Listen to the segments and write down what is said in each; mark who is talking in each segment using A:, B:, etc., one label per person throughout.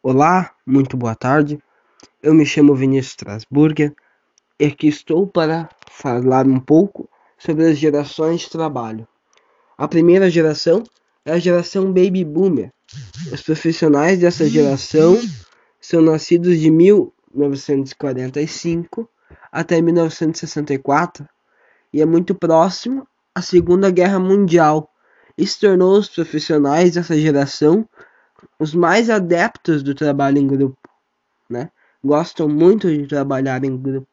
A: Olá, muito boa tarde. Eu me chamo Vinícius Strasburger e aqui estou para falar um pouco sobre as gerações de trabalho. A primeira geração é a geração Baby Boomer. Os profissionais dessa geração são nascidos de 1945 até 1964 e é muito próximo à Segunda Guerra Mundial. Isso tornou os profissionais dessa geração os mais adeptos do trabalho em grupo, né? Gostam muito de trabalhar em grupo.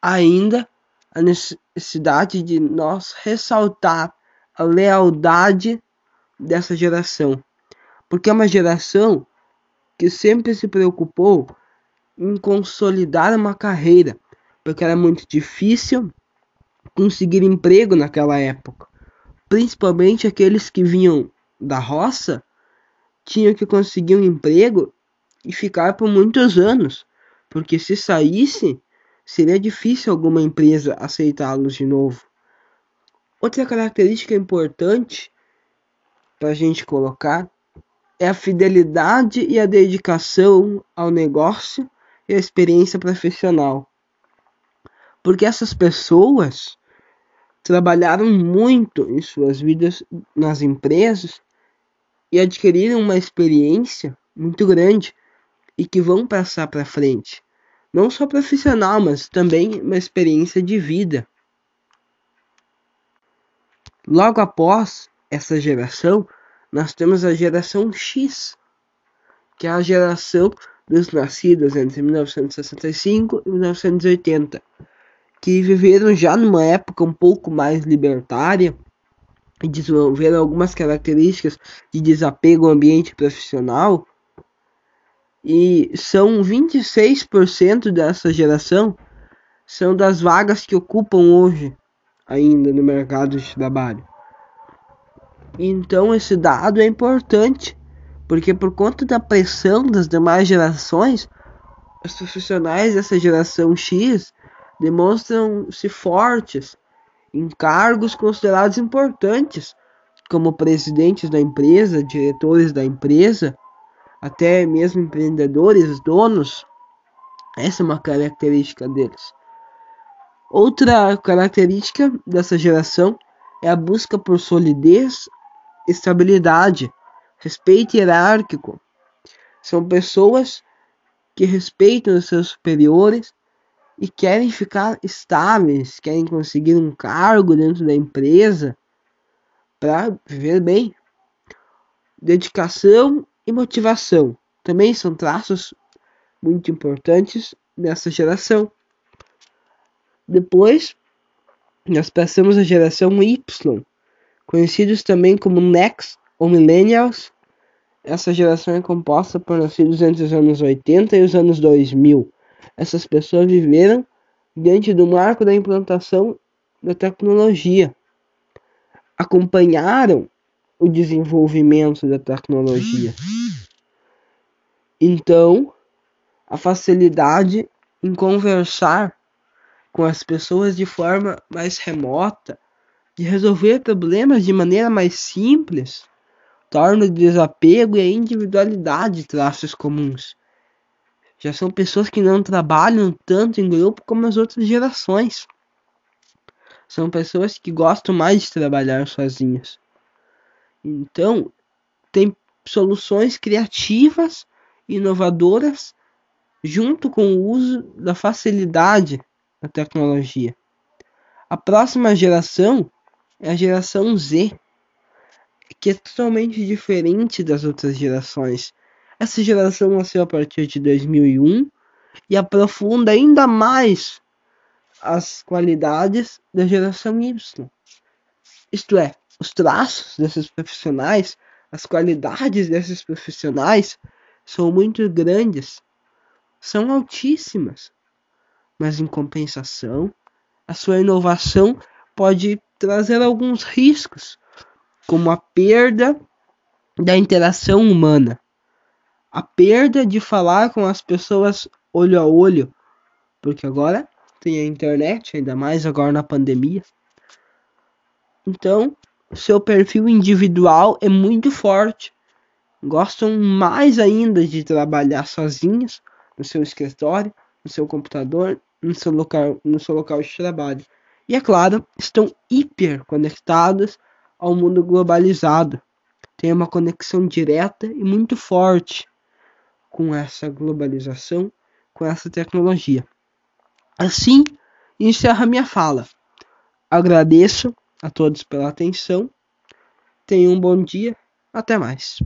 A: Ainda a necessidade de nós ressaltar a lealdade dessa geração, porque é uma geração que sempre se preocupou em consolidar uma carreira, porque era muito difícil conseguir emprego naquela época, principalmente aqueles que vinham da roça tinha que conseguir um emprego e ficar por muitos anos, porque se saísse, seria difícil alguma empresa aceitá-los de novo. Outra característica importante para a gente colocar é a fidelidade e a dedicação ao negócio e a experiência profissional. Porque essas pessoas trabalharam muito em suas vidas nas empresas e adquiriram uma experiência muito grande e que vão passar para frente, não só profissional, mas também uma experiência de vida. Logo após essa geração, nós temos a geração X, que é a geração dos nascidos entre 1965 e 1980, que viveram já numa época um pouco mais libertária e desenvolveram algumas características de desapego ao ambiente profissional. E são 26% dessa geração são das vagas que ocupam hoje ainda no mercado de trabalho. Então esse dado é importante, porque por conta da pressão das demais gerações, os profissionais dessa geração X demonstram-se fortes em cargos considerados importantes, como presidentes da empresa, diretores da empresa, até mesmo empreendedores, donos. Essa é uma característica deles. Outra característica dessa geração é a busca por solidez, estabilidade, respeito hierárquico. São pessoas que respeitam os seus superiores e querem ficar estáveis, querem conseguir um cargo dentro da empresa para viver bem. Dedicação e motivação também são traços muito importantes nessa geração. Depois, nós passamos a geração Y, conhecidos também como Next ou Millennials. Essa geração é composta por nascidos entre os anos 80 e os anos 2000 essas pessoas viveram diante do marco da implantação da tecnologia. Acompanharam o desenvolvimento da tecnologia. Então, a facilidade em conversar com as pessoas de forma mais remota, de resolver problemas de maneira mais simples, torna o desapego e a individualidade traços comuns já são pessoas que não trabalham tanto em grupo como as outras gerações. São pessoas que gostam mais de trabalhar sozinhas. Então, tem soluções criativas, inovadoras, junto com o uso da facilidade da tecnologia. A próxima geração é a geração Z, que é totalmente diferente das outras gerações. Essa geração nasceu a partir de 2001 e aprofunda ainda mais as qualidades da geração Y. Isto é, os traços desses profissionais, as qualidades desses profissionais são muito grandes, são altíssimas, mas em compensação, a sua inovação pode trazer alguns riscos, como a perda da interação humana a perda de falar com as pessoas olho a olho, porque agora tem a internet, ainda mais agora na pandemia. Então, seu perfil individual é muito forte. gostam mais ainda de trabalhar sozinhos no seu escritório, no seu computador, no seu local, no seu local de trabalho. E é claro, estão hiper conectados ao mundo globalizado. Tem uma conexão direta e muito forte com essa globalização, com essa tecnologia. Assim, encerra minha fala. Agradeço a todos pela atenção. Tenham um bom dia. Até mais.